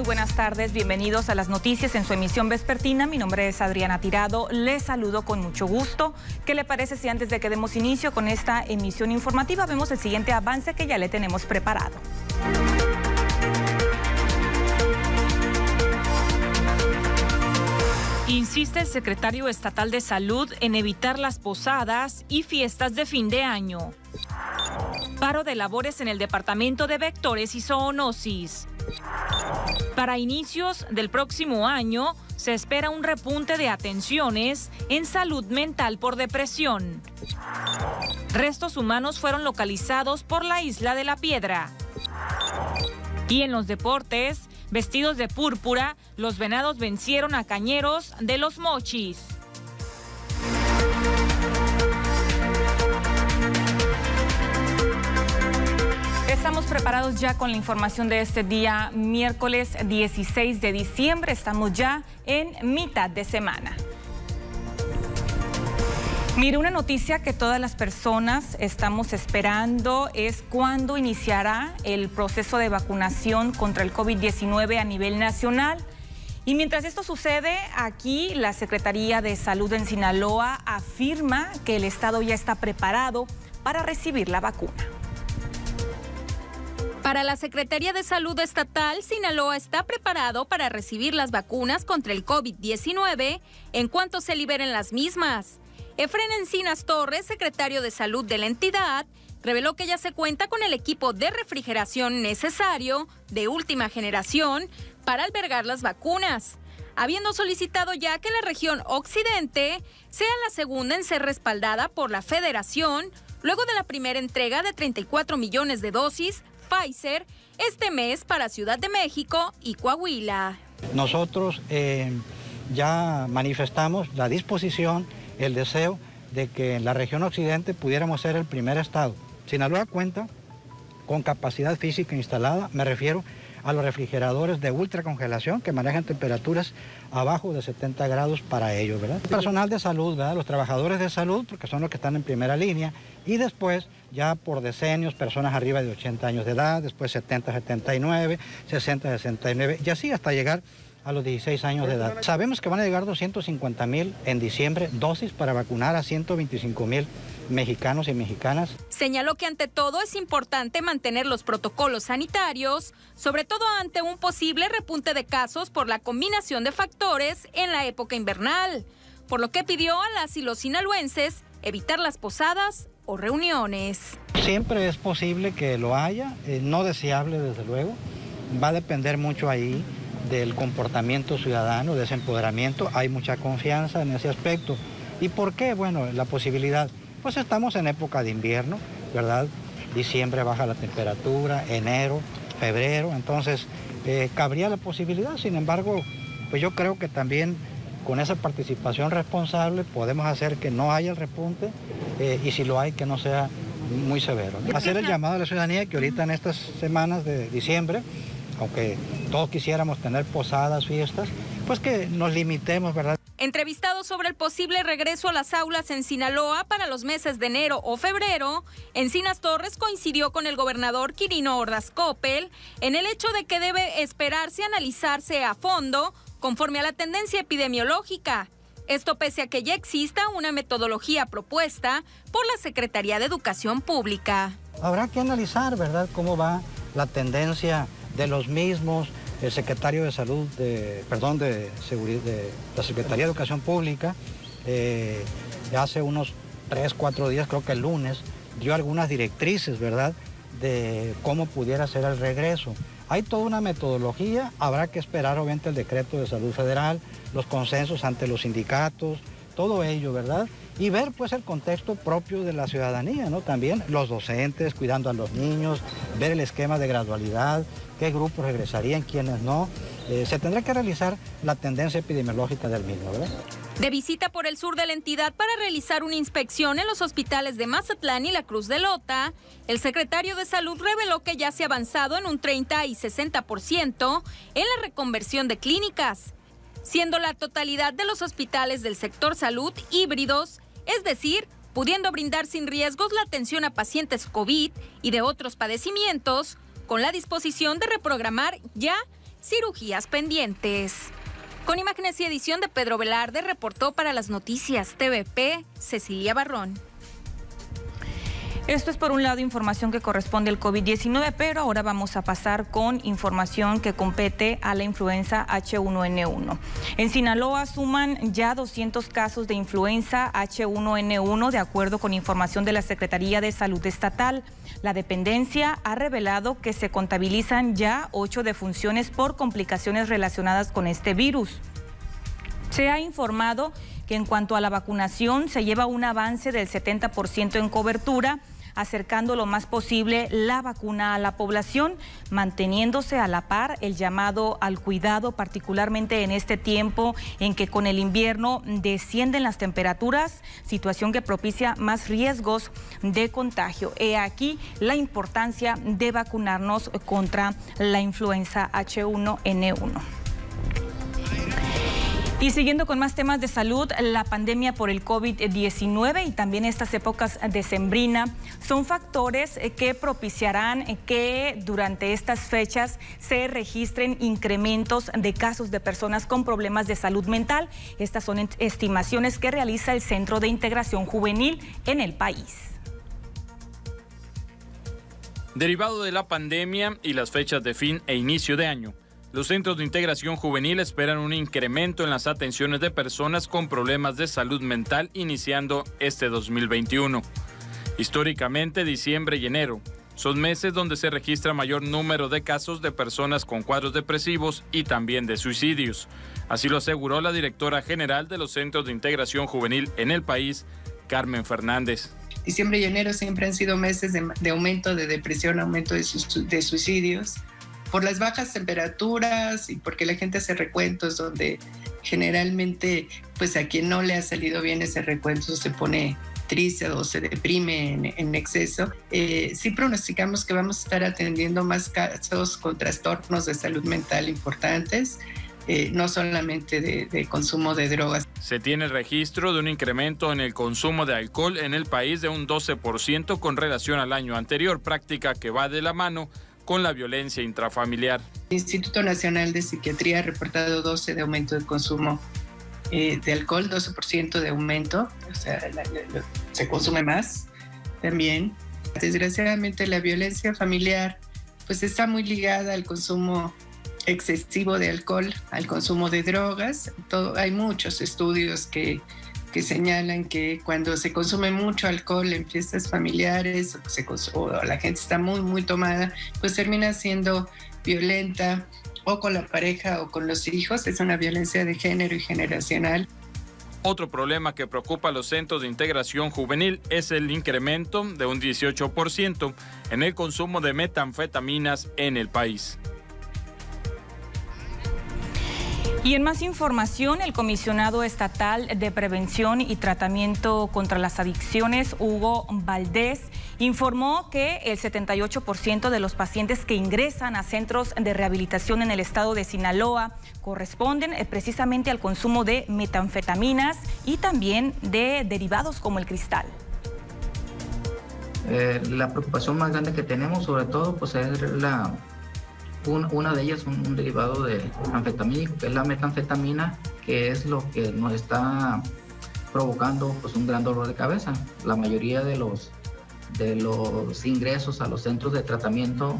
Muy buenas tardes. Bienvenidos a las noticias en su emisión vespertina. Mi nombre es Adriana Tirado. Les saludo con mucho gusto. ¿Qué le parece si antes de que demos inicio con esta emisión informativa vemos el siguiente avance que ya le tenemos preparado? Insiste el secretario estatal de Salud en evitar las posadas y fiestas de fin de año. Paro de labores en el departamento de vectores y zoonosis. Para inicios del próximo año se espera un repunte de atenciones en salud mental por depresión. Restos humanos fueron localizados por la isla de la Piedra. Y en los deportes, vestidos de púrpura, los venados vencieron a cañeros de los mochis. Estamos preparados ya con la información de este día, miércoles 16 de diciembre. Estamos ya en mitad de semana. Mire, una noticia que todas las personas estamos esperando es cuándo iniciará el proceso de vacunación contra el COVID-19 a nivel nacional. Y mientras esto sucede, aquí la Secretaría de Salud en Sinaloa afirma que el Estado ya está preparado para recibir la vacuna. Para la Secretaría de Salud Estatal, Sinaloa está preparado para recibir las vacunas contra el COVID-19 en cuanto se liberen las mismas. Efren Encinas Torres, secretario de Salud de la entidad, reveló que ya se cuenta con el equipo de refrigeración necesario de última generación para albergar las vacunas, habiendo solicitado ya que la región occidente sea la segunda en ser respaldada por la federación luego de la primera entrega de 34 millones de dosis Pfizer este mes para Ciudad de México y Coahuila. Nosotros eh, ya manifestamos la disposición, el deseo de que en la región occidente pudiéramos ser el primer estado. Sinaloa cuenta con capacidad física instalada, me refiero a los refrigeradores de ultracongelación que manejan temperaturas abajo de 70 grados para ellos, ¿verdad? Personal de salud, ¿verdad? Los trabajadores de salud, porque son los que están en primera línea, y después ya por decenios, personas arriba de 80 años de edad, después 70, 79, 60, 69, y así hasta llegar a los 16 años de edad. Sabemos que van a llegar 250 mil en diciembre dosis para vacunar a 125 mil mexicanos y mexicanas. Señaló que ante todo es importante mantener los protocolos sanitarios, sobre todo ante un posible repunte de casos por la combinación de factores en la época invernal, por lo que pidió a las y los sinaloenses evitar las posadas o reuniones. Siempre es posible que lo haya, eh, no deseable desde luego, va a depender mucho ahí del comportamiento ciudadano, de ese empoderamiento, hay mucha confianza en ese aspecto. ¿Y por qué? Bueno, la posibilidad pues estamos en época de invierno, ¿verdad? Diciembre baja la temperatura, enero, febrero, entonces eh, cabría la posibilidad, sin embargo, pues yo creo que también con esa participación responsable podemos hacer que no haya el repunte eh, y si lo hay que no sea muy severo. Hacer el llamado a la ciudadanía que ahorita en estas semanas de diciembre, aunque todos quisiéramos tener posadas, fiestas, pues que nos limitemos, ¿verdad? Entrevistado sobre el posible regreso a las aulas en Sinaloa para los meses de enero o febrero, Encinas Torres coincidió con el gobernador Quirino Ordaz Coppel en el hecho de que debe esperarse analizarse a fondo conforme a la tendencia epidemiológica. Esto pese a que ya exista una metodología propuesta por la Secretaría de Educación Pública. Habrá que analizar, ¿verdad?, cómo va la tendencia de los mismos, el secretario de Salud, de, perdón, de, seguridad, de la Secretaría de Educación Pública, eh, hace unos tres, cuatro días, creo que el lunes, dio algunas directrices, ¿verdad?, de cómo pudiera ser el regreso. Hay toda una metodología, habrá que esperar obviamente el decreto de salud federal, los consensos ante los sindicatos, todo ello, ¿verdad? Y ver pues el contexto propio de la ciudadanía, ¿no? También los docentes cuidando a los niños, ver el esquema de gradualidad, qué grupos regresarían, quiénes no. Eh, se tendrá que realizar la tendencia epidemiológica del mismo, ¿verdad? De visita por el sur de la entidad para realizar una inspección en los hospitales de Mazatlán y la Cruz de Lota, el secretario de Salud reveló que ya se ha avanzado en un 30 y 60% en la reconversión de clínicas, siendo la totalidad de los hospitales del sector salud híbridos, es decir, pudiendo brindar sin riesgos la atención a pacientes COVID y de otros padecimientos, con la disposición de reprogramar ya cirugías pendientes. Con imágenes y edición de Pedro Velarde, reportó para las noticias TVP Cecilia Barrón. Esto es por un lado información que corresponde al COVID-19, pero ahora vamos a pasar con información que compete a la influenza H1N1. En Sinaloa suman ya 200 casos de influenza H1N1 de acuerdo con información de la Secretaría de Salud Estatal. La dependencia ha revelado que se contabilizan ya ocho defunciones por complicaciones relacionadas con este virus. Se ha informado que en cuanto a la vacunación se lleva un avance del 70% en cobertura acercando lo más posible la vacuna a la población, manteniéndose a la par el llamado al cuidado, particularmente en este tiempo en que con el invierno descienden las temperaturas, situación que propicia más riesgos de contagio. He aquí la importancia de vacunarnos contra la influenza H1N1. Y siguiendo con más temas de salud, la pandemia por el COVID-19 y también estas épocas de sembrina son factores eh, que propiciarán eh, que durante estas fechas se registren incrementos de casos de personas con problemas de salud mental. Estas son estimaciones que realiza el Centro de Integración Juvenil en el país. Derivado de la pandemia y las fechas de fin e inicio de año, los centros de integración juvenil esperan un incremento en las atenciones de personas con problemas de salud mental iniciando este 2021. Históricamente, diciembre y enero son meses donde se registra mayor número de casos de personas con cuadros depresivos y también de suicidios. Así lo aseguró la directora general de los centros de integración juvenil en el país, Carmen Fernández. Diciembre y enero siempre han sido meses de, aumento de depresión, aumento de suicidios por las bajas temperaturas y porque la gente hace recuentos donde generalmente pues a quien no le ha salido bien ese recuento se pone triste o se deprime en, exceso, eh, sí pronosticamos que vamos a estar atendiendo más casos con trastornos de salud mental importantes. Eh, no solamente de, de, consumo de drogas. Se tiene registro de un incremento en el consumo de alcohol en el país de un 12% con relación al año anterior, práctica que va de la mano con la violencia intrafamiliar. El Instituto Nacional de Psiquiatría ha reportado 12 de aumento del consumo eh, de alcohol, 12% de aumento, o sea, se consume más también. Desgraciadamente la violencia familiar pues está muy ligada al consumo excesivo de alcohol, al consumo de drogas. Todo, hay muchos estudios que que señalan que cuando se consume mucho alcohol en fiestas familiares o, se, la gente está muy, muy tomada, pues termina siendo violenta o con la pareja o con los hijos. Es una violencia de género y generacional. Otro problema que preocupa a los centros de integración juvenil es el incremento de un 18% en el consumo de metanfetaminas en el país. Y en más información, el comisionado estatal de prevención y tratamiento contra las adicciones, Hugo Valdés, informó que el 78% de los pacientes que ingresan a centros de rehabilitación en el estado de Sinaloa corresponden eh, precisamente al consumo de metanfetaminas y también de derivados como el cristal. Eh, la preocupación más grande que tenemos sobre todo pues es la una de ellas un, un derivado de anfetamínico, que es la metanfetamina, que es lo que nos está provocando pues, un gran dolor de cabeza. La mayoría de los, de los ingresos a los centros de tratamiento,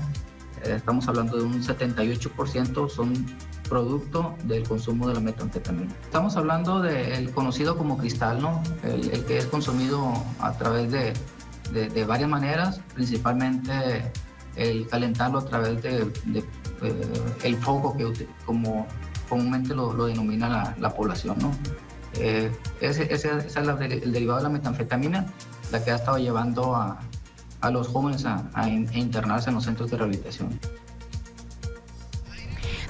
eh, estamos hablando de un 78%, son producto del consumo de la metanfetamina. Estamos hablando del conocido como cristal, ¿no? El, que es consumido a través de, de, de varias maneras, principalmente el calentarlo a través de, eh, el foco que como comúnmente lo, denomina la, población. ¿no? Eh, ese, es el derivado de la metanfetamina, la que ha estado llevando a, los jóvenes a, a internarse en los centros de rehabilitación.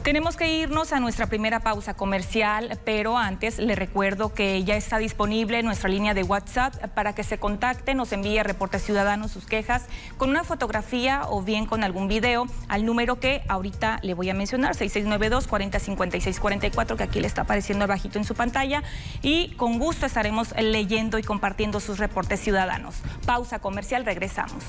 Tenemos que irnos a nuestra primera pausa comercial, pero antes le recuerdo que ya está disponible nuestra línea de WhatsApp para que se contacte, nos envíe reportes ciudadanos sus quejas con una fotografía o bien con algún video al número que ahorita le voy a mencionar, 6692 405644 que aquí le está apareciendo abajito en su pantalla y con gusto estaremos leyendo y compartiendo sus reportes ciudadanos. Pausa comercial, regresamos.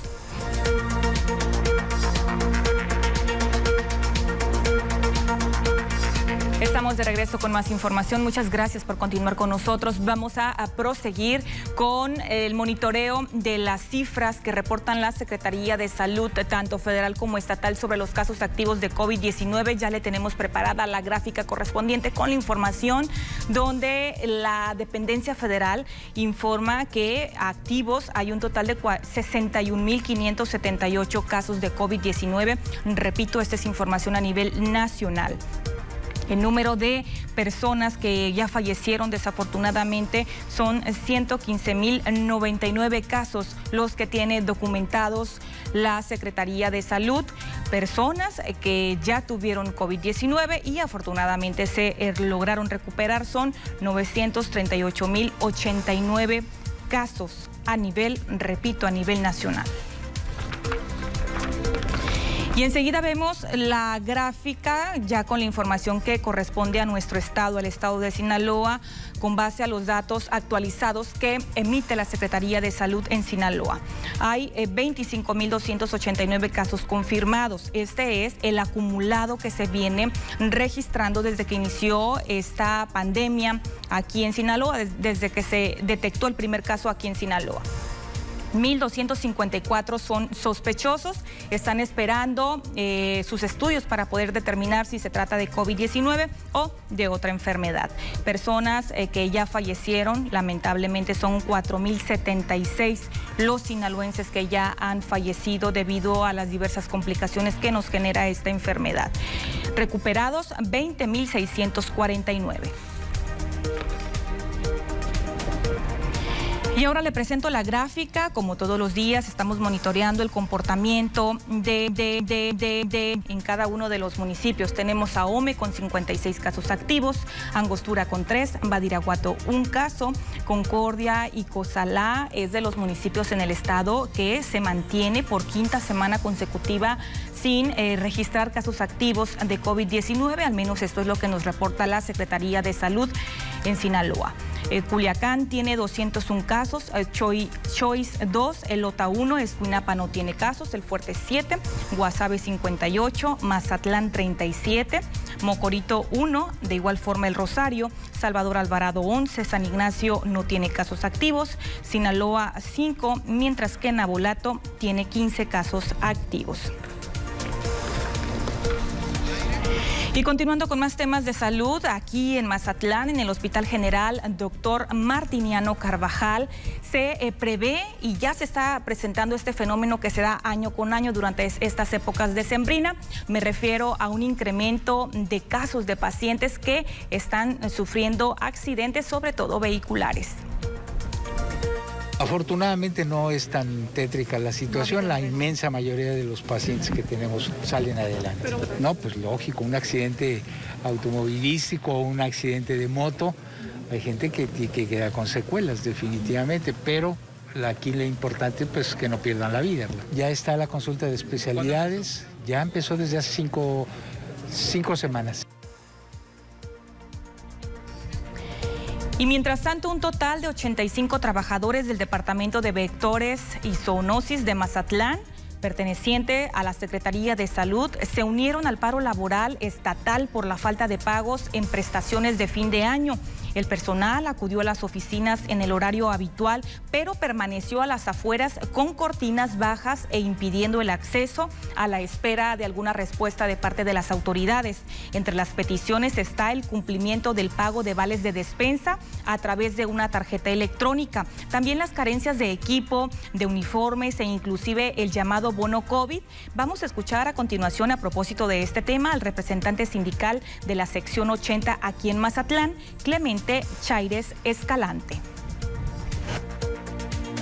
Estamos de regreso con más información. Muchas gracias por continuar con nosotros. Vamos a, proseguir con el monitoreo de las cifras que reportan la Secretaría de Salud, tanto federal como estatal, sobre los casos activos de COVID-19. Ya le tenemos preparada la gráfica correspondiente con la información donde la dependencia federal informa que activos hay un total de 61.578 casos de COVID-19. Repito, esta es información a nivel nacional. El número de personas que ya fallecieron desafortunadamente son 115.099 casos los que tiene documentados la Secretaría de Salud, personas que ya tuvieron COVID-19 y afortunadamente se eh, lograron recuperar son 938.089 casos a nivel, repito, a nivel nacional. Y enseguida vemos la gráfica ya con la información que corresponde a nuestro estado, el estado de Sinaloa, con base a los datos actualizados que emite la Secretaría de Salud en Sinaloa. Hay 25.289 eh, casos confirmados. Este es el acumulado que se viene registrando desde que inició esta pandemia aquí en Sinaloa, desde que se detectó el primer caso aquí en Sinaloa. 1.254 son sospechosos, están esperando eh, sus estudios para poder determinar si se trata de COVID-19 o de otra enfermedad. Personas eh, que ya fallecieron, lamentablemente son 4.076 los sinaloenses que ya han fallecido debido a las diversas complicaciones que nos genera esta enfermedad. Recuperados 20.649. Y ahora le presento la gráfica. Como todos los días, estamos monitoreando el comportamiento de, de, de, de, en cada uno de los municipios. Tenemos a Ome con 56 casos activos, Angostura con 3, Badiraguato un caso, Concordia y Cozalá es de los municipios en el estado que se mantiene por quinta semana consecutiva sin eh, registrar casos activos de COVID-19, al menos esto es lo que nos reporta la Secretaría de Salud en Sinaloa. Eh, Culiacán tiene 201 casos, eh, Choice 2, el Lota 1, Escuinapa no tiene casos, el Fuerte 7, Guasave 58, Mazatlán 37, Mocorito 1, de igual forma el Rosario, Salvador Alvarado 11, San Ignacio no tiene casos activos, Sinaloa 5, mientras que Nabolato tiene 15 casos activos. Y continuando con más temas de salud, aquí en Mazatlán, en el Hospital General Doctor Martiniano Carvajal, se eh, prevé y ya se está presentando este fenómeno que se da año con año durante estas épocas de sembrina. Me refiero a un incremento de casos de pacientes que están sufriendo accidentes, sobre todo vehiculares. Afortunadamente no es tan tétrica la situación, la inmensa mayoría de los pacientes que tenemos salen adelante. No, pues lógico, un accidente automovilístico o un accidente de moto, hay gente que, que queda con secuelas definitivamente, pero aquí lo importante pues es que no pierdan la vida. Ya está la consulta de especialidades, ya empezó desde hace cinco, cinco semanas. Y mientras tanto, un total de 85 trabajadores del Departamento de Vectores y Zoonosis de Mazatlán perteneciente a la Secretaría de Salud se unieron al paro laboral estatal por la falta de pagos en prestaciones de fin de año. El personal acudió a las oficinas en el horario habitual, pero permaneció a las afueras con cortinas bajas e impidiendo el acceso a la espera de alguna respuesta de parte de las autoridades. Entre las peticiones está el cumplimiento del pago de vales de despensa a través de una tarjeta electrónica. También las carencias de equipo, de uniformes e inclusive el llamado bono COVID. Vamos a escuchar a continuación a propósito de este tema al representante sindical de la sección 80 aquí en Mazatlán, Clemente Chaires Escalante.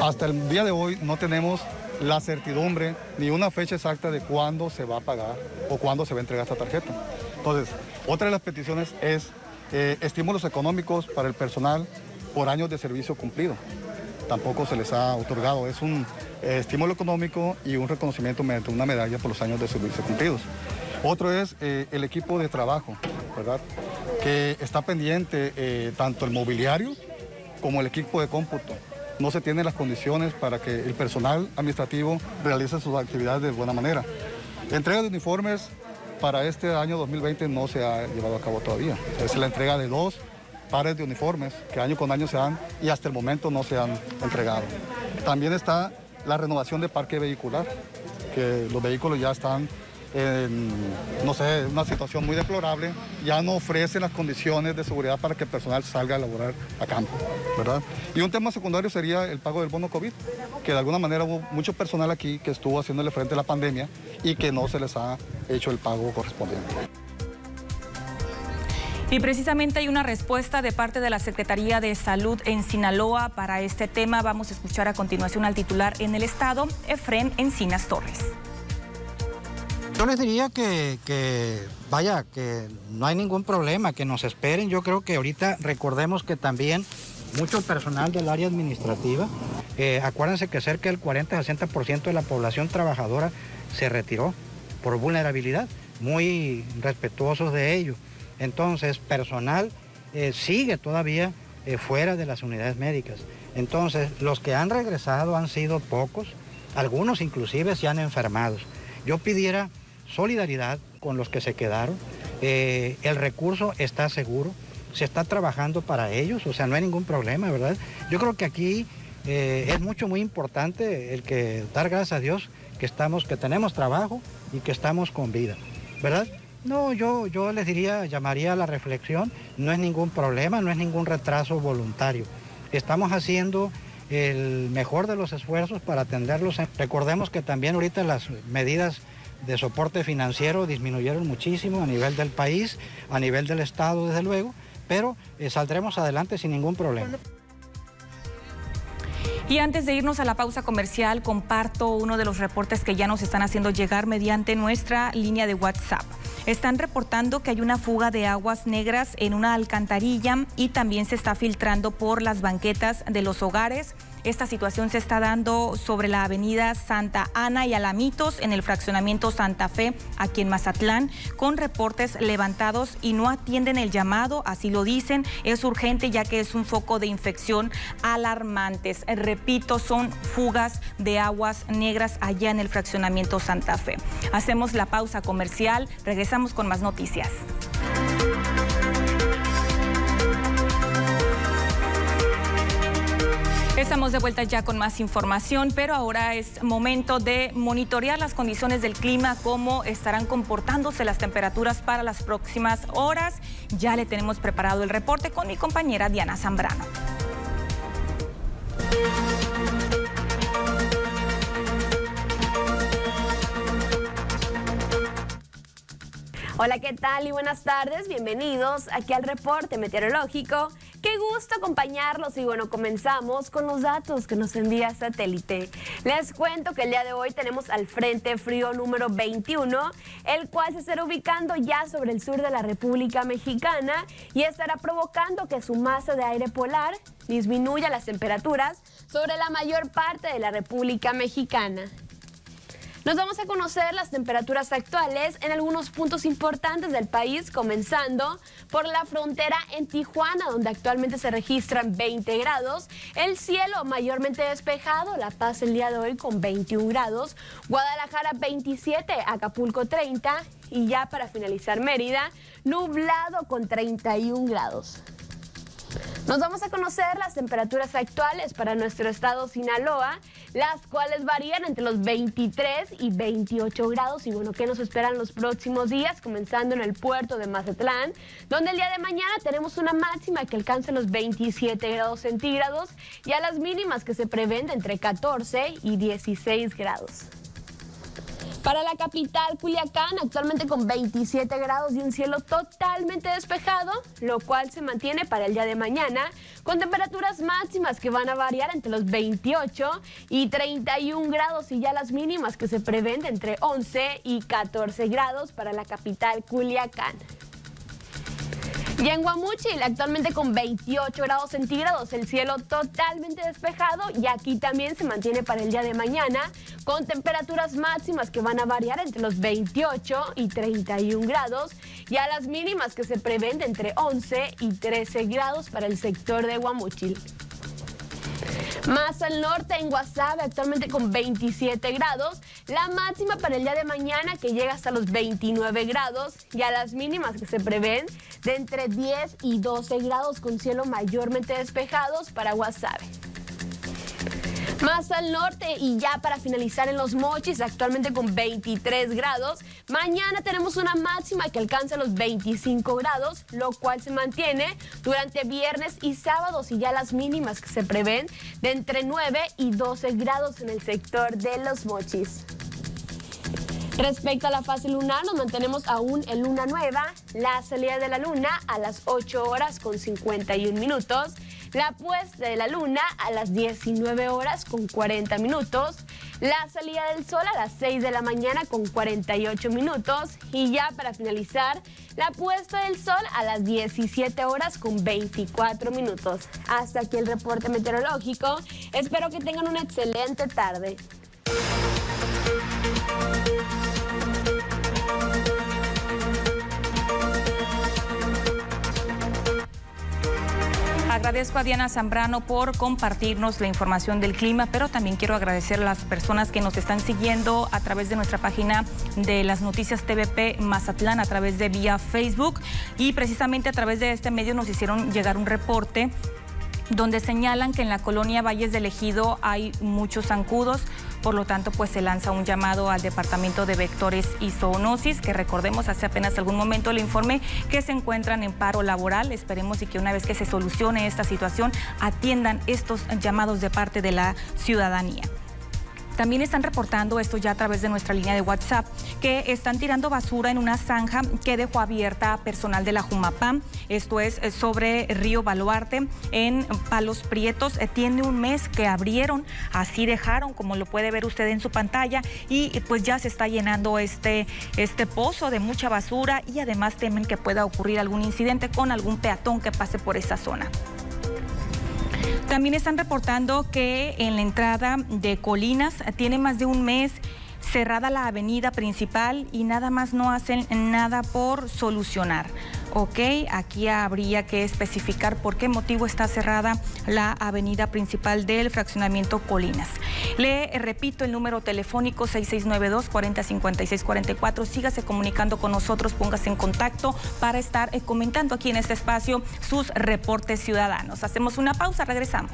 Hasta el día de hoy no tenemos la certidumbre ni una fecha exacta de cuándo se va a pagar o cuándo se va a entregar esta tarjeta. Entonces, otra de las peticiones es eh, estímulos económicos para el personal por años de servicio cumplido. Tampoco se les ha otorgado. Es un eh, estímulo económico y un reconocimiento mediante una medalla por los años de servicio cumplidos. Otro es eh, el equipo de trabajo, ¿verdad? que está pendiente eh, tanto el mobiliario como el equipo de cómputo. No se tienen las condiciones para que el personal administrativo realice sus actividades de buena manera. Entrega de uniformes para este año 2020 no se ha llevado a cabo todavía. Es la entrega de dos pares de uniformes que año con año se dan y hasta el momento no se han entregado. También está la renovación de parque vehicular, que los vehículos ya están no sé, una situación muy deplorable, ya no ofrecen las condiciones de seguridad para que el personal salga a laborar a campo, ¿verdad? Y un tema secundario sería el pago del bono COVID, que de alguna manera hubo mucho personal aquí que estuvo haciéndole frente a la pandemia y que no se les ha hecho el pago correspondiente. Y precisamente hay una respuesta de parte de la Secretaría de Salud en Sinaloa para este tema. Vamos a escuchar a continuación al titular en el estado, Efren Encinas Torres. Yo les diría que, vaya, que no hay ningún problema, que nos esperen. Yo creo que ahorita recordemos que también mucho personal del área administrativa, eh, acuérdense que cerca del 40-60% de la población trabajadora se retiró por vulnerabilidad, muy respetuosos de ello. Entonces, personal eh, sigue todavía eh, fuera de las unidades médicas. Entonces, los que han regresado han sido pocos, algunos inclusive se han enfermado. Yo pidiera solidaridad con los que se quedaron. Eh, el recurso está seguro, se está trabajando para ellos, o sea, no hay ningún problema, ¿verdad? Yo creo que aquí es mucho, muy importante el que dar gracias a Dios que estamos, que tenemos trabajo y que estamos con vida, ¿verdad? No, yo, yo les diría, llamaría a la reflexión, no es ningún problema, no es ningún retraso voluntario. Estamos haciendo el mejor de los esfuerzos para atenderlos. Recordemos que también ahorita las medidas de soporte financiero disminuyeron muchísimo a nivel del país, a nivel del Estado, desde luego, pero eh, saldremos adelante sin ningún problema. Y antes de irnos a la pausa comercial, comparto uno de los reportes que ya nos están haciendo llegar mediante nuestra línea de WhatsApp. Están reportando que hay una fuga de aguas negras en una alcantarilla y también se está filtrando por las banquetas de los hogares. Esta situación se está dando sobre la avenida Santa Ana y Alamitos en el fraccionamiento Santa Fe, aquí en Mazatlán, con reportes levantados y no atienden el llamado, así lo dicen. Es urgente ya que es un foco de infección alarmantes. Repito, son fugas de aguas negras allá en el fraccionamiento Santa Fe. Hacemos la pausa comercial, regresamos con más noticias. Estamos de vuelta ya con más información, pero ahora es momento de monitorear las condiciones del clima, cómo estarán comportándose las temperaturas para las próximas horas. Ya le tenemos preparado el reporte con mi compañera Diana Zambrano. Hola, ¿qué tal y buenas tardes? Bienvenidos aquí al reporte meteorológico. Qué gusto acompañarlos y bueno, comenzamos con los datos que nos envía satélite. Les cuento que el día de hoy tenemos al Frente Frío número 21, el cual se estará ubicando ya sobre el sur de la República Mexicana y estará provocando que su masa de aire polar disminuya las temperaturas sobre la mayor parte de la República Mexicana. Nos vamos a conocer las temperaturas actuales en algunos puntos importantes del país, comenzando por la frontera en Tijuana, donde actualmente se registran 20 grados, el cielo mayormente despejado, La Paz el día de hoy con 21 grados, Guadalajara 27, Acapulco 30 y ya para finalizar Mérida, nublado con 31 grados. Nos vamos a conocer las temperaturas actuales para nuestro estado Sinaloa, las cuales varían entre los 23 y 28 grados. Y bueno, ¿qué nos esperan los próximos días? Comenzando en el puerto de Mazatlán, donde el día de mañana tenemos una máxima que alcanza los 27 grados centígrados y a las mínimas que se prevén entre 14 y 16 grados. Para la capital, Culiacán, actualmente con 27 grados y un cielo totalmente despejado, lo cual se mantiene para el día de mañana, con temperaturas máximas que van a variar entre los 28 y 31 grados y ya las mínimas que se prevén entre 11 y 14 grados para la capital, Culiacán. Y en Guamuchil, actualmente con 28 grados centígrados, el cielo totalmente despejado y aquí también se mantiene para el día de mañana con temperaturas máximas que van a variar entre los 28 y 31 grados y a las mínimas que se prevén entre 11 y 13 grados para el sector de Guamuchil. Más al norte, en Guasave, actualmente con 27 grados. La máxima para el día de mañana que llega hasta los 29 grados. Y a las mínimas que se prevén de entre 10 y 12 grados con cielo mayormente despejados para Guasave. Más al norte y ya para finalizar en los mochis, actualmente con 23 grados. Mañana tenemos una máxima que alcanza los 25 grados, lo cual se mantiene durante viernes y sábados y ya las mínimas que se prevén de entre 9 y 12 grados en el sector de los mochis. Respecto a la fase lunar, nos mantenemos aún en luna nueva, la salida de la luna a las 8 horas con 51 minutos la puesta de la luna a las 19 horas con 40 minutos, la salida del sol a las 6 de la mañana con 48 minutos y ya para finalizar, la puesta del sol a las 17 horas con 24 minutos. Hasta aquí el reporte meteorológico. Espero que tengan una excelente tarde. Agradezco a Diana Zambrano por compartirnos la información del clima, pero también quiero agradecer a las personas que nos están siguiendo a través de nuestra página de las noticias TVP Mazatlán, a través de vía Facebook y precisamente a través de este medio nos hicieron llegar un reporte donde señalan que en la colonia Valles del Ejido hay muchos zancudos. Por lo tanto, pues se lanza un llamado al Departamento de Vectores y Zoonosis, que recordemos hace apenas algún momento le informé que se encuentran en paro laboral. Esperemos y que una vez que se solucione esta situación atiendan estos llamados de parte de la ciudadanía. También están reportando esto ya a través de nuestra línea de WhatsApp, que están tirando basura en una zanja que dejó abierta personal de la Jumapam. Esto es eh, sobre Río Baluarte en Palos Prietos. Eh, tiene un mes que abrieron, así dejaron, como lo puede ver usted en su pantalla, y pues ya se está llenando este, este pozo de mucha basura y además temen que pueda ocurrir algún incidente con algún peatón que pase por esa zona. También están reportando que en la entrada de Colinas tiene más de un mes cerrada la avenida principal y nada más no hacen nada por solucionar. Ok, aquí habría que especificar por qué motivo está cerrada la avenida principal del fraccionamiento Colinas. Le repito el número telefónico 6692-405644. Sígase comunicando con nosotros, póngase en contacto para estar eh, comentando aquí en este espacio sus reportes ciudadanos. Hacemos una pausa, regresamos.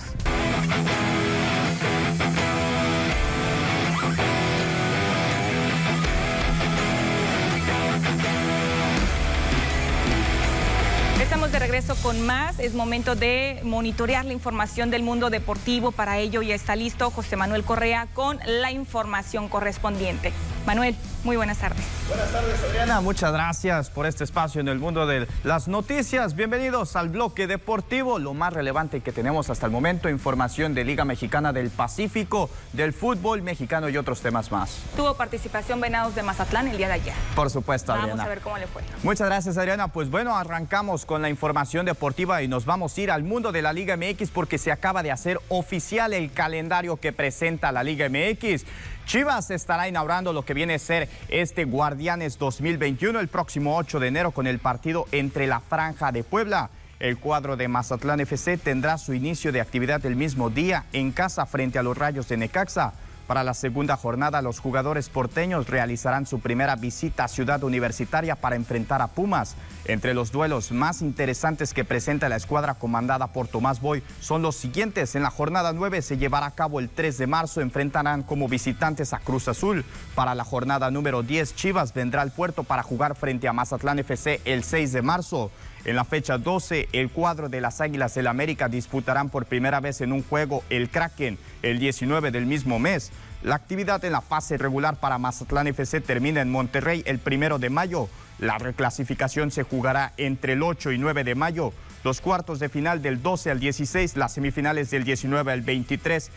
De regreso con más. Es momento de monitorear la información del mundo deportivo. Para ello ya está listo José Manuel Correa con la información correspondiente. Manuel, muy buenas tardes. Buenas tardes, Adriana. Muchas gracias por este espacio en el mundo de las noticias. Bienvenidos al bloque deportivo, lo más relevante que tenemos hasta el momento, información de Liga Mexicana del Pacífico, del fútbol mexicano y otros temas más. Tuvo participación Venados de Mazatlán el día de ayer. Por supuesto, Adriana. Vamos a ver cómo le fue. Muchas gracias, Adriana. Pues bueno, arrancamos con la información deportiva y nos vamos a ir al mundo de la Liga MX porque se acaba de hacer oficial el calendario que presenta la Liga MX. Chivas estará inaugurando lo que viene a ser este Guardianes 2021 el próximo 8 de enero con el partido entre la Franja de Puebla. El cuadro de Mazatlán FC tendrá su inicio de actividad el mismo día en casa frente a los Rayos de Necaxa. Para la segunda jornada, los jugadores porteños realizarán su primera visita a Ciudad Universitaria para enfrentar a Pumas. Entre los duelos más interesantes que presenta la escuadra comandada por Tomás Boy son los siguientes. En la jornada 9 se llevará a cabo el 3 de marzo, enfrentarán como visitantes a Cruz Azul. Para la jornada número 10, Chivas vendrá al puerto para jugar frente a Mazatlán FC el 6 de marzo. En la fecha 12, el cuadro de las Águilas del América disputarán por primera vez en un juego el Kraken el 19 del mismo mes. La actividad en la fase regular para Mazatlán FC termina en Monterrey el 1 de mayo. La reclasificación se jugará entre el 8 y 9 de mayo. Los cuartos de final del 12 al 16, las semifinales del 19 al 23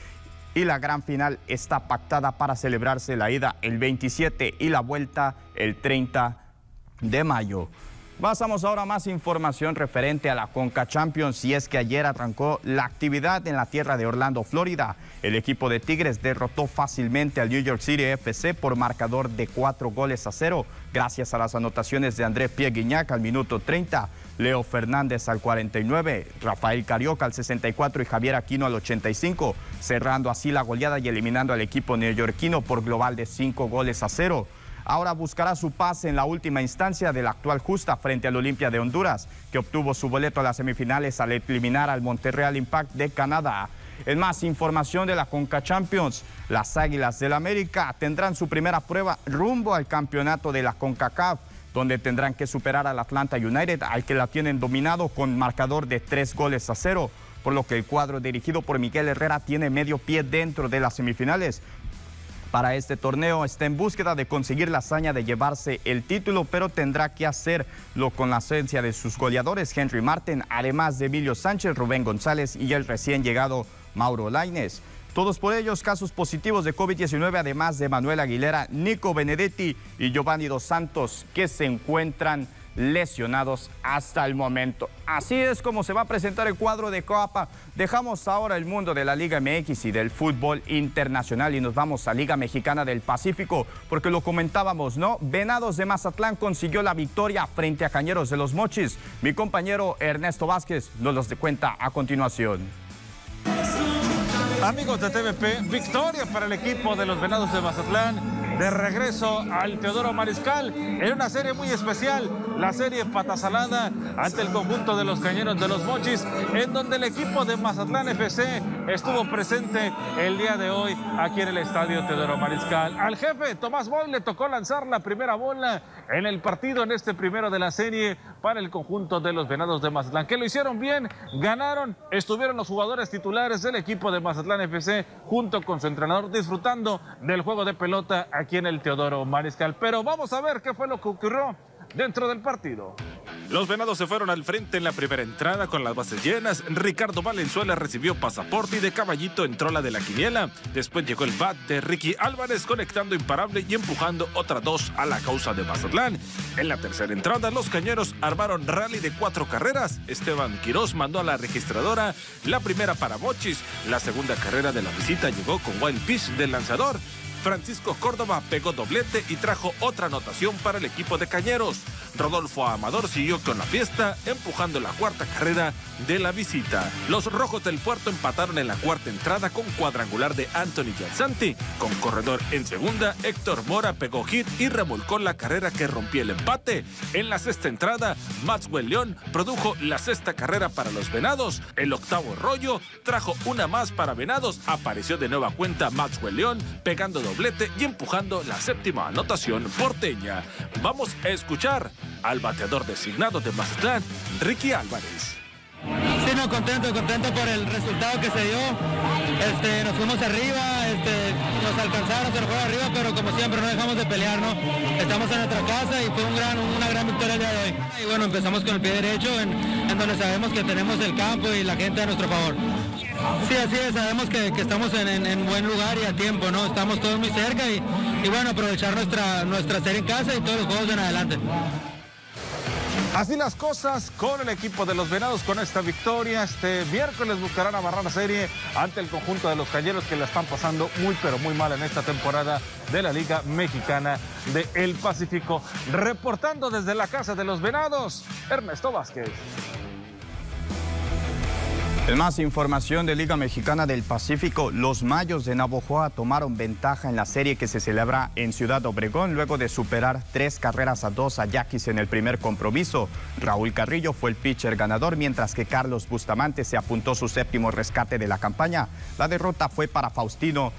y la gran final está pactada para celebrarse la ida el 27 y la vuelta el 30 de mayo. Pasamos ahora a más información referente a la Conca Champions y es que ayer arrancó la actividad en la tierra de Orlando, Florida. El equipo de Tigres derrotó fácilmente al New York City FC por marcador de cuatro goles a cero, gracias a las anotaciones de André Pieguiñac al minuto 30, Leo Fernández al 49, Rafael Carioca al 64 y Javier Aquino al 85, cerrando así la goleada y eliminando al equipo neoyorquino por global de cinco goles a cero ahora buscará su pase en la última instancia de la actual justa frente al Olimpia de Honduras, que obtuvo su boleto a las semifinales al eliminar al Monterreal Impact de Canadá. En más información de la Conca Champions, las Águilas del América tendrán su primera prueba rumbo al campeonato de la CONCACAF, donde tendrán que superar al Atlanta United, al que la tienen dominado con marcador de tres goles a cero por lo que el cuadro dirigido por Miguel Herrera tiene medio pie dentro de las semifinales, para este torneo. Está en búsqueda de conseguir la hazaña de llevarse el título, pero tendrá que hacerlo con la ausencia de sus goleadores Henry Martin, además de Emilio Sánchez, Rubén González y el recién llegado Mauro Laines. Todos por ellos casos positivos de COVID-19, además de Manuel Aguilera, Nico Benedetti y Giovanni Dos Santos, que se encuentran lesionados hasta el momento. Así es como se va a presentar el cuadro de Coapa. Dejamos ahora el mundo de la Liga MX y del fútbol internacional y nos vamos a Liga Mexicana del Pacífico porque lo comentábamos, ¿no? Venados de Mazatlán consiguió la victoria frente a Cañeros de los Mochis. Mi compañero Ernesto Vázquez nos los cuenta a continuación. Amigos de TVP, victoria para el equipo de los Venados de Mazatlán de regreso al Teodoro Mariscal en una serie muy especial, la serie Patasalada ante el conjunto de los Cañeros de los Mochis, en donde el equipo de Mazatlán FC estuvo presente el día de hoy aquí en el estadio Teodoro Mariscal. Al jefe Tomás Boy le tocó lanzar la primera bola en el partido en este primero de la serie para el conjunto de los Venados de Mazatlán, que lo hicieron bien, ganaron, estuvieron los jugadores titulares del equipo de Mazatlán FC junto con su entrenador disfrutando del juego de pelota aquí en el Teodoro Mariscal. Pero vamos a ver qué fue lo que ocurrió dentro del partido. Los venados se fueron al frente en la primera entrada con las bases llenas. Ricardo Valenzuela recibió pasaporte y de caballito entró la de la quiniela. Después llegó el bat de Ricky Álvarez conectando imparable y empujando otra dos a la causa de Mazatlán. En la tercera entrada, los cañeros armaron rally de cuatro carreras. Esteban Quirós mandó a la registradora la primera para Bochis. La segunda carrera de la visita llegó con Wild Pitch del lanzador. Francisco Córdoba pegó doblete y trajo otra anotación para el equipo de Cañeros. Rodolfo Amador siguió con la fiesta, empujando la cuarta carrera de la visita. Los rojos del puerto empataron en la cuarta entrada con cuadrangular de Anthony Gianzanti. Con corredor en segunda, Héctor Mora pegó hit y remolcó la carrera que rompió el empate. En la sexta entrada, Maxwell León produjo la sexta carrera para los Venados. El octavo rollo trajo una más para Venados. Apareció de nueva cuenta Maxwell León pegando doblete y empujando la séptima anotación porteña. Vamos a escuchar al bateador designado de Mazatlán, Ricky Álvarez. Sí, no, contento, contento por el resultado que se dio. Este, nos fuimos arriba, este, nos alcanzaron, se nos fue arriba, pero como siempre no dejamos de pelear, ¿no? Estamos en nuestra casa y fue un gran, una gran victoria el día de hoy. Y bueno, empezamos con el pie derecho, en, en donde sabemos que tenemos el campo y la gente a nuestro favor. Sí, así es, sabemos que, que estamos en, en, buen lugar y a tiempo, ¿no? Estamos todos muy cerca y, y bueno, aprovechar nuestra, nuestra serie en casa y todos los juegos en adelante. Así las cosas con el equipo de los Venados con esta victoria. Este miércoles buscarán amarrar la serie ante el conjunto de los Cañeros que la están pasando muy pero muy mal en esta temporada de la Liga Mexicana de El Pacífico. Reportando desde la casa de los Venados, Ernesto Vázquez. En más información de Liga Mexicana del Pacífico, los Mayos de Navojoa tomaron ventaja en la serie que se celebra en Ciudad Obregón luego de superar tres carreras a dos a Yaquis en el primer compromiso. Raúl Carrillo fue el pitcher ganador, mientras que Carlos Bustamante se apuntó su séptimo rescate de la campaña. La derrota fue para Faustino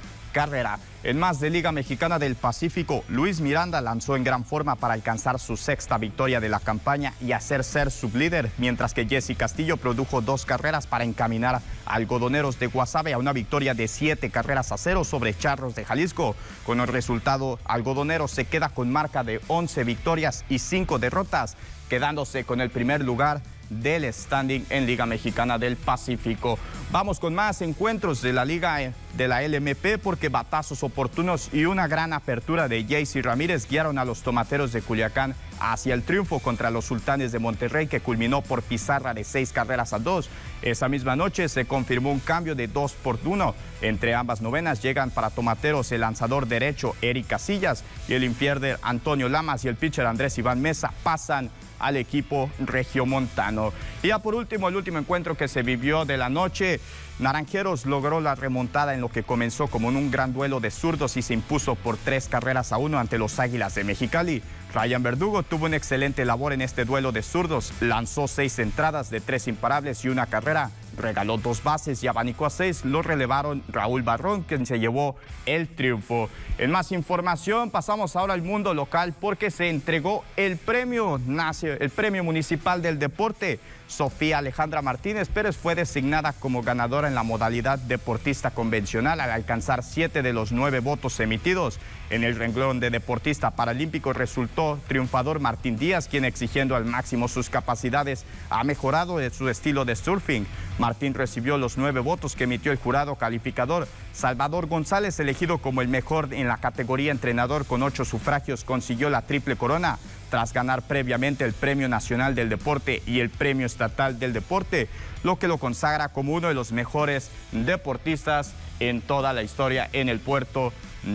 En más de Liga Mexicana del Pacífico, Luis Miranda lanzó en gran forma para alcanzar su sexta victoria de la campaña y hacer ser sublíder, mientras que Jesse Castillo produjo dos carreras para encaminar a Algodoneros de Guasave a una victoria de siete carreras a cero sobre Charros de Jalisco. Con el resultado, Algodoneros se queda con marca de 11 victorias y cinco derrotas, quedándose con el primer lugar del standing en Liga Mexicana del Pacífico. Vamos con más encuentros de la Liga de la LMP porque batazos oportunos y una gran apertura de Jaycee Ramírez guiaron a los tomateros de Culiacán hacia el triunfo contra los sultanes de Monterrey que culminó por pizarra de seis carreras a dos. Esa misma noche se confirmó un cambio de dos por uno. Entre ambas novenas llegan para tomateros el lanzador derecho Eric Casillas y el infierder Antonio Lamas y el pitcher Andrés Iván Mesa pasan al equipo regiomontano. Y ya por último, el último encuentro que se vivió de la noche, Naranjeros logró la remontada en lo que comenzó como en un gran duelo de zurdos y se impuso por tres carreras a uno ante los Águilas de Mexicali. Ryan Verdugo tuvo una excelente labor en este duelo de zurdos, lanzó seis entradas de tres imparables y una carrera regaló dos bases y abanicó a seis. Lo relevaron Raúl Barrón, quien se llevó el triunfo. En más información, pasamos ahora al mundo local porque se entregó el premio, el premio municipal del deporte. Sofía Alejandra Martínez Pérez fue designada como ganadora en la modalidad deportista convencional al alcanzar siete de los nueve votos emitidos. En el renglón de deportista paralímpico resultó triunfador Martín Díaz, quien exigiendo al máximo sus capacidades ha mejorado su estilo de surfing. Martín recibió los nueve votos que emitió el jurado calificador. Salvador González, elegido como el mejor en la categoría entrenador con ocho sufragios, consiguió la triple corona tras ganar previamente el Premio Nacional del Deporte y el Premio Estatal del Deporte, lo que lo consagra como uno de los mejores deportistas en toda la historia en el puerto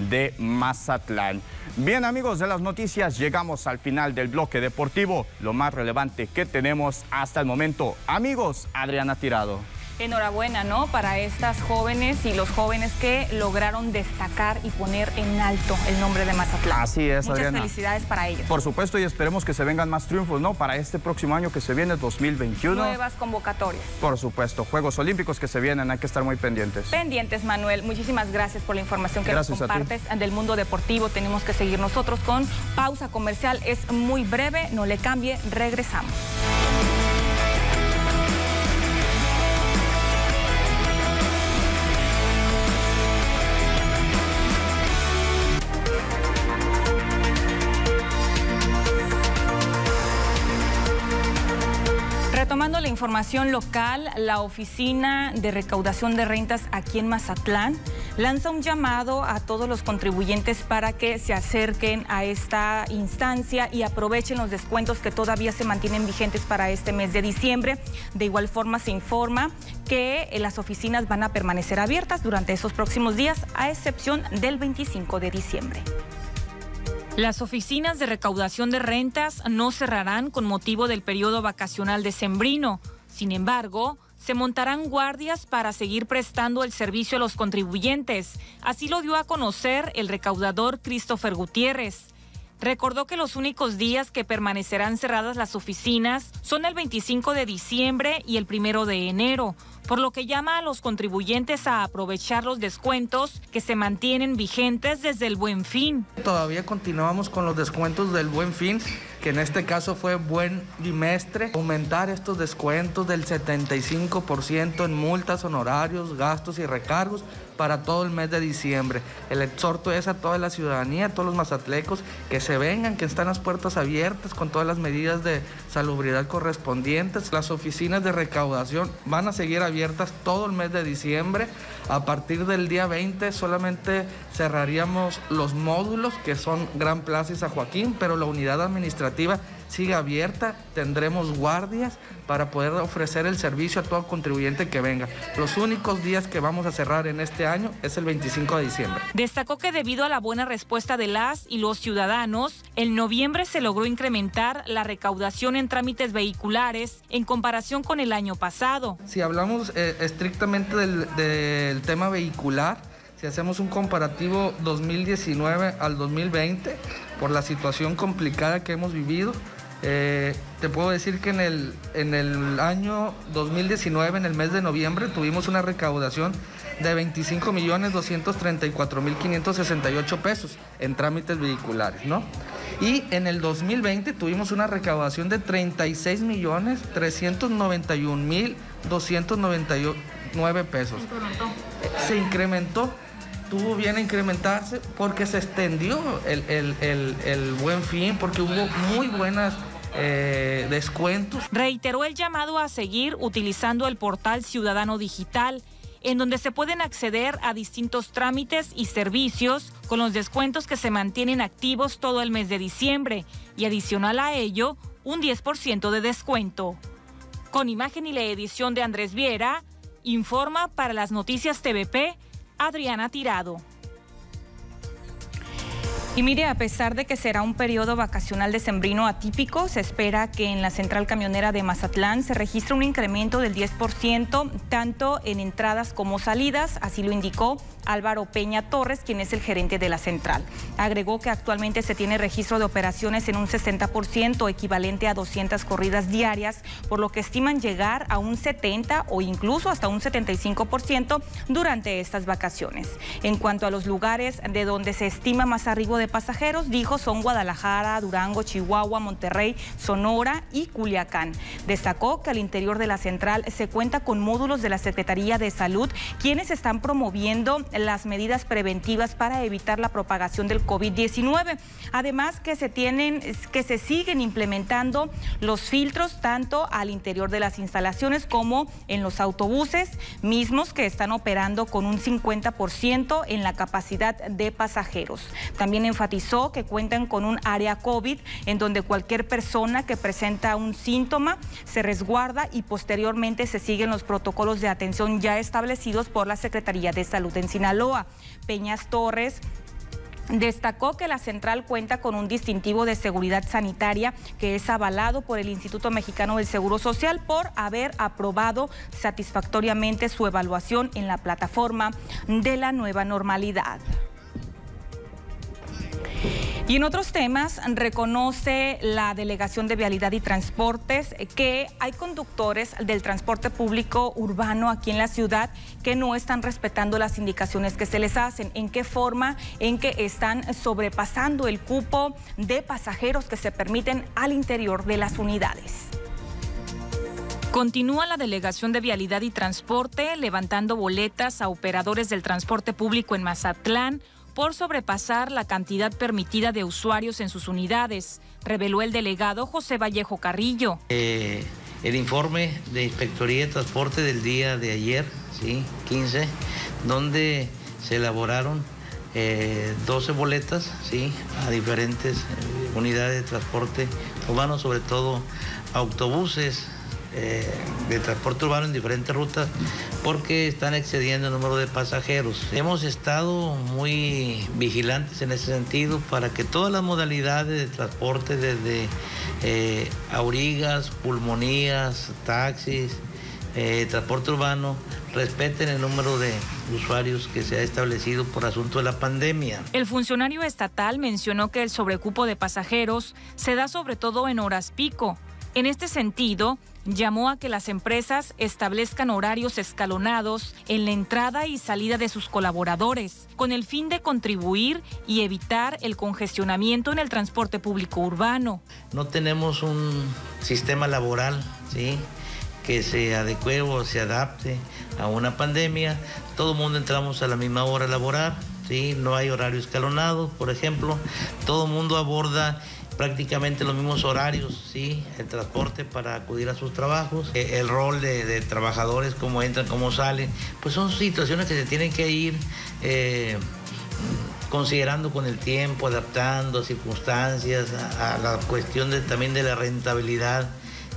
de Mazatlán. Bien amigos de las noticias, llegamos al final del bloque deportivo, lo más relevante que tenemos hasta el momento. Amigos, Adriana Tirado. Enhorabuena, ¿no? Para estas jóvenes y los jóvenes que lograron destacar y poner en alto el nombre de Mazatlán. Así es, Muchas felicidades para ellos. Por supuesto, y esperemos que se vengan más triunfos, ¿no? Para este próximo año que se viene, 2021. Nuevas convocatorias. Por supuesto, Juegos Olímpicos que se vienen, hay que estar muy pendientes. Pendientes, Manuel. Muchísimas gracias por la información que nos compartes del mundo deportivo. Tenemos que seguir nosotros con pausa comercial. Es muy breve, no le cambie, regresamos. La información local, la Oficina de Recaudación de Rentas aquí en Mazatlán lanza un llamado a todos los contribuyentes para que se acerquen a esta instancia y aprovechen los descuentos que todavía se mantienen vigentes para este mes de diciembre. De igual forma se informa que las oficinas van a permanecer abiertas durante esos próximos días, a excepción del 25 de diciembre. Las oficinas de recaudación de rentas no cerrarán con motivo del periodo vacacional decembrino. Sin embargo, se montarán guardias para seguir prestando el servicio a los contribuyentes. Así lo dio a conocer el recaudador Christopher Gutiérrez. Recordó que los únicos días que permanecerán cerradas las oficinas son el 25 de diciembre y el 1 de enero, por lo que llama a los contribuyentes a aprovechar los descuentos que se mantienen vigentes desde el buen fin. Todavía continuamos con los descuentos del buen fin, que en este caso fue buen bimestre, aumentar estos descuentos del 75% en multas, honorarios, gastos y recargos para todo el mes de diciembre. El exhorto es a toda la ciudadanía, a todos los mazatlecos, que se vengan, que están las puertas abiertas con todas las medidas de salubridad correspondientes. Las oficinas de recaudación van a seguir abiertas todo el mes de diciembre. A partir del día 20 solamente cerraríamos los módulos que son Gran Plaza y San Joaquín, pero la unidad administrativa sigue abierta, tendremos guardias para poder ofrecer el servicio a todo contribuyente que venga. Los únicos días que vamos a cerrar en este año es el 25 de diciembre. Destacó que debido a la buena respuesta de las y los ciudadanos, en noviembre se logró incrementar la recaudación en trámites vehiculares en comparación con el año pasado. Si hablamos eh, estrictamente del, del tema vehicular, si hacemos un comparativo 2019 al 2020, por la situación complicada que hemos vivido, eh, te puedo decir que en el, en el año 2019, en el mes de noviembre, tuvimos una recaudación de 25 millones 234 mil 568 pesos en trámites vehiculares, ¿no? Y en el 2020 tuvimos una recaudación de 36 millones 391 mil 299 pesos. Se incrementó tuvo bien a incrementarse porque se extendió el, el, el buen fin, porque hubo muy buenas eh, descuentos. Reiteró el llamado a seguir utilizando el portal Ciudadano Digital en donde se pueden acceder a distintos trámites y servicios con los descuentos que se mantienen activos todo el mes de diciembre y adicional a ello, un 10% de descuento. Con imagen y la edición de Andrés Viera, informa para las noticias TVP Adriana Tirado. Y mire, a pesar de que será un periodo vacacional decembrino atípico, se espera que en la central camionera de Mazatlán se registre un incremento del 10% tanto en entradas como salidas, así lo indicó Álvaro Peña Torres, quien es el gerente de la central. Agregó que actualmente se tiene registro de operaciones en un 60%, equivalente a 200 corridas diarias, por lo que estiman llegar a un 70 o incluso hasta un 75% durante estas vacaciones. En cuanto a los lugares de donde se estima más arribo de pasajeros, dijo son Guadalajara, Durango, Chihuahua, Monterrey, Sonora y Culiacán. Destacó que al interior de la central se cuenta con módulos de la Secretaría de Salud, quienes están promoviendo las medidas preventivas para evitar la propagación del COVID-19. Además que se tienen, que se siguen implementando los filtros tanto al interior de las instalaciones como en los autobuses mismos que están operando con un 50% en la capacidad de pasajeros. También enfatizó que cuentan con un área COVID en donde cualquier persona que presenta un síntoma se resguarda y posteriormente se siguen los protocolos de atención ya establecidos por la Secretaría de Salud en Sinaloa. Peñas Torres Destacó que la central cuenta con un distintivo de seguridad sanitaria que es avalado por el Instituto Mexicano del Seguro Social por haber aprobado satisfactoriamente su evaluación en la plataforma de la nueva normalidad. Y en otros temas, reconoce la Delegación de Vialidad y Transportes que hay conductores del transporte público urbano aquí en la ciudad que no están respetando las indicaciones que se les hacen. ¿En qué forma? En que están sobrepasando el cupo de pasajeros que se permiten al interior de las unidades. Continúa la Delegación de Vialidad y Transporte levantando boletas a operadores del transporte público en Mazatlán por sobrepasar la cantidad permitida de usuarios en sus unidades, reveló el delegado José Vallejo Carrillo. Eh, el informe de Inspectoría de Transporte del día de ayer, ¿sí? 15, donde se elaboraron 12 eh, boletas ¿sí? a diferentes eh, unidades de transporte urbano, sobre todo autobuses, eh, de transporte urbano en diferentes rutas porque están excediendo el número de pasajeros. Hemos estado muy vigilantes en ese sentido para que todas las modalidades de transporte, desde eh, aurigas, pulmonías, taxis, eh, transporte urbano, respeten el número de usuarios que se ha establecido por asunto de la pandemia. El funcionario estatal mencionó que el sobrecupo de pasajeros se da sobre todo en horas pico. En este sentido, llamó a que las empresas establezcan horarios escalonados en la entrada y salida de sus colaboradores, con el fin de contribuir y evitar el congestionamiento en el transporte público urbano. No tenemos un sistema laboral, ¿sí? que se adecue o se adapte a una pandemia. Todo el mundo entramos a la misma hora a laborar, ¿sí? no hay horario escalonado, por ejemplo. Todo el mundo aborda prácticamente los mismos horarios, sí, el transporte para acudir a sus trabajos, eh, el rol de, trabajadores, cómo entran, cómo salen, pues son situaciones que se tienen que ir eh, considerando con el tiempo, adaptando a circunstancias, a, la cuestión también de la rentabilidad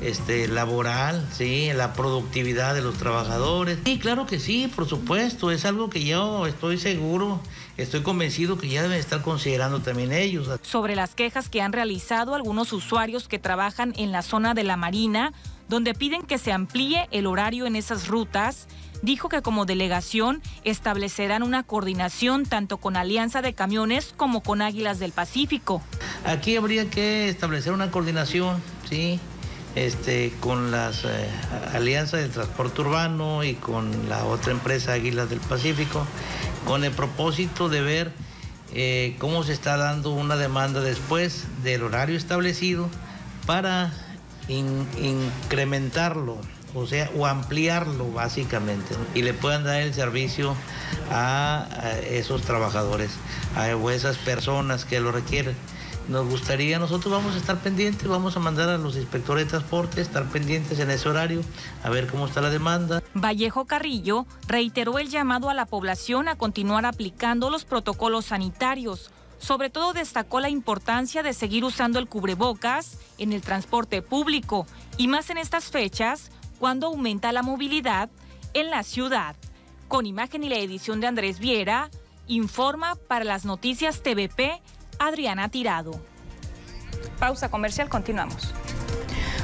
este, laboral, ¿sí? la productividad de los trabajadores. Sí, claro que sí, por supuesto, es algo que yo estoy seguro, estoy convencido que ya deben estar considerando también ellos. Sobre las quejas que han realizado algunos usuarios que trabajan en la zona de la Marina, donde piden que se amplíe el horario en esas rutas, dijo que como delegación establecerán una coordinación tanto con Alianza de Camiones como con Águilas del Pacífico. Aquí habría que establecer una coordinación, ¿sí? Este, con las eh, alianzas del transporte urbano y con la otra empresa Águilas del Pacífico, con el propósito de ver eh, cómo se está dando una demanda después del horario establecido para incrementarlo, o sea, o ampliarlo básicamente, y le puedan dar el servicio a, esos trabajadores, a esas personas que lo requieren. Nos gustaría, nosotros vamos a estar pendientes, vamos a mandar a los inspectores de transporte, estar pendientes en ese horario, a ver cómo está la demanda. Vallejo Carrillo reiteró el llamado a la población a continuar aplicando los protocolos sanitarios. Sobre todo destacó la importancia de seguir usando el cubrebocas en el transporte público y más en estas fechas cuando aumenta la movilidad en la ciudad. Con imagen y la edición de Andrés Viera, informa para las noticias TVP Adriana Tirado. Pausa comercial, continuamos.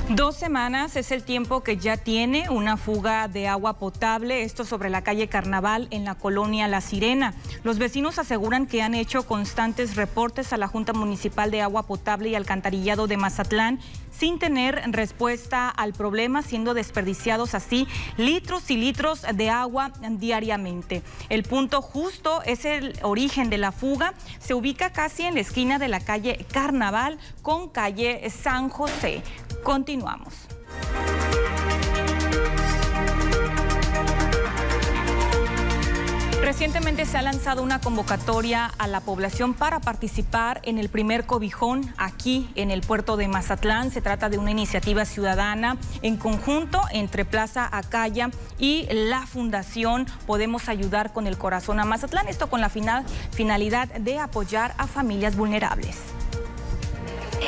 Dos semanas es el tiempo que ya tiene una fuga de agua potable, esto sobre la calle Carnaval en la colonia La Sirena. Los vecinos aseguran que han hecho constantes reportes a la Junta Municipal de Agua Potable y Alcantarillado de Mazatlán sin tener respuesta al problema, siendo desperdiciados así litros y litros de agua diariamente. El punto justo es el origen de la fuga. Se ubica casi en la esquina de la calle Carnaval con calle San José. Continuamos. Recientemente se ha lanzado una convocatoria a la población para participar en el primer cobijón aquí en el puerto de Mazatlán. Se trata de una iniciativa ciudadana en conjunto entre Plaza Acaya y la Fundación Podemos Ayudar con el Corazón a Mazatlán. Esto con la final, finalidad de apoyar a familias vulnerables.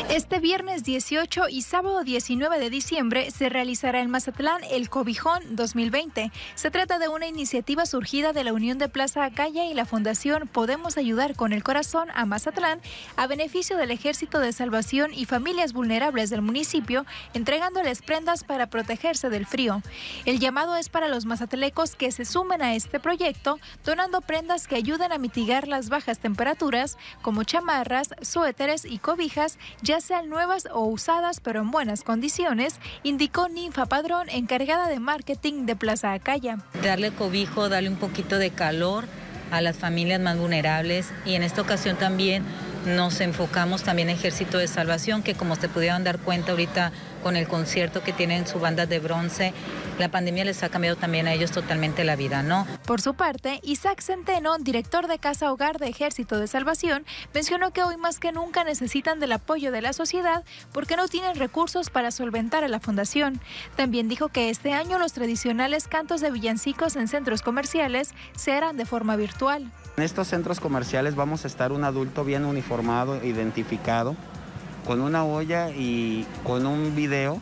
Este viernes 18 y sábado 19 de diciembre se realizará en Mazatlán el Cobijón 2020. Se trata de una iniciativa surgida de la Unión de Plaza Acaya y la Fundación Podemos Ayudar con el Corazón a Mazatlán a beneficio del Ejército de Salvación y familias vulnerables del municipio, entregándoles prendas para protegerse del frío. El llamado es para los mazatlecos que se sumen a este proyecto, donando prendas que ayuden a mitigar las bajas temperaturas, como chamarras, suéteres y cobijas, ya sean nuevas o usadas pero en buenas condiciones, indicó Ninfa Padrón, encargada de marketing de Plaza Acaya. Darle cobijo, darle un poquito de calor a las familias más vulnerables y en esta ocasión también nos enfocamos también en Ejército de Salvación, que como se pudieron dar cuenta ahorita con el concierto que tienen su banda de bronce, la pandemia les ha cambiado también a ellos totalmente la vida, ¿no? Por su parte, Isaac Centeno, director de Casa Hogar de Ejército de Salvación, mencionó que hoy más que nunca necesitan del apoyo de la sociedad porque no tienen recursos para solventar a la fundación. También dijo que este año los tradicionales cantos de villancicos en centros comerciales se harán de forma virtual. En estos centros comerciales vamos a estar un adulto bien uniformado, identificado, con una olla y con un video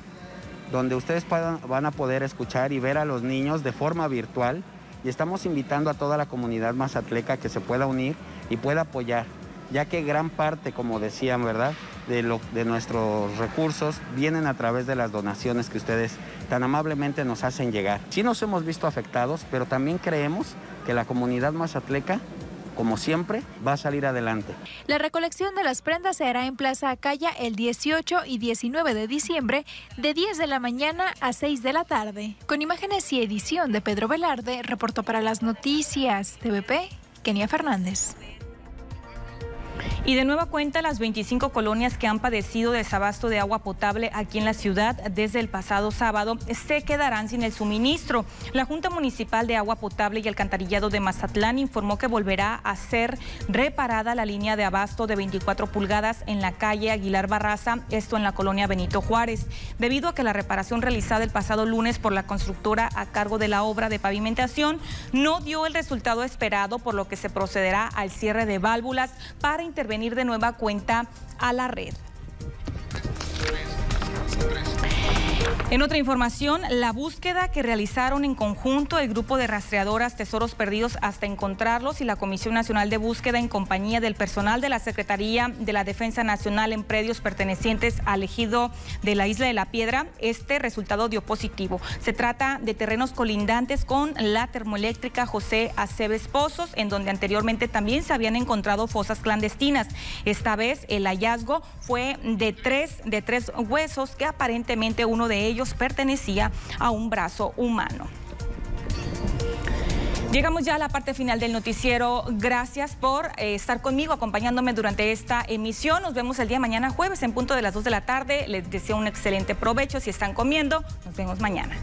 donde ustedes van a poder escuchar y ver a los niños de forma virtual y estamos invitando a toda la comunidad mazatleca que se pueda unir y pueda apoyar, ya que gran parte, como decían, ¿verdad?, de, lo, de nuestros recursos vienen a través de las donaciones que ustedes tan amablemente nos hacen llegar. Sí nos hemos visto afectados, pero también creemos que la comunidad mazatleca como siempre, va a salir adelante. La recolección de las prendas se hará en Plaza Acaya el 18 y 19 de diciembre, de 10 de la mañana a 6 de la tarde. Con imágenes y edición de Pedro Velarde, reportó para las noticias TVP, Kenia Fernández. Y de nueva cuenta, las 25 colonias que han padecido desabasto de agua potable aquí en la ciudad desde el pasado sábado se quedarán sin el suministro. La Junta Municipal de Agua Potable y Alcantarillado de Mazatlán informó que volverá a ser reparada la línea de abasto de 24 pulgadas en la calle Aguilar Barraza, esto en la colonia Benito Juárez, debido a que la reparación realizada el pasado lunes por la constructora a cargo de la obra de pavimentación no dio el resultado esperado, por lo que se procederá al cierre de válvulas para intervenir de nueva cuenta a la red. En otra información, la búsqueda que realizaron en conjunto el grupo de rastreadoras Tesoros Perdidos hasta encontrarlos y la Comisión Nacional de Búsqueda en compañía del personal de la Secretaría de la Defensa Nacional en predios pertenecientes al ejido de la Isla de la Piedra, este resultado dio positivo. Se trata de terrenos colindantes con la termoeléctrica José Aceves Pozos, en donde anteriormente también se habían encontrado fosas clandestinas. Esta vez el hallazgo fue de tres, de tres huesos que aparentemente uno de ellos pertenecía a un brazo humano. Llegamos ya a la parte final del noticiero. Gracias por eh, estar conmigo, acompañándome durante esta emisión. Nos vemos el día de mañana jueves en punto de las 2 de la tarde. Les deseo un excelente provecho si están comiendo. Nos vemos mañana.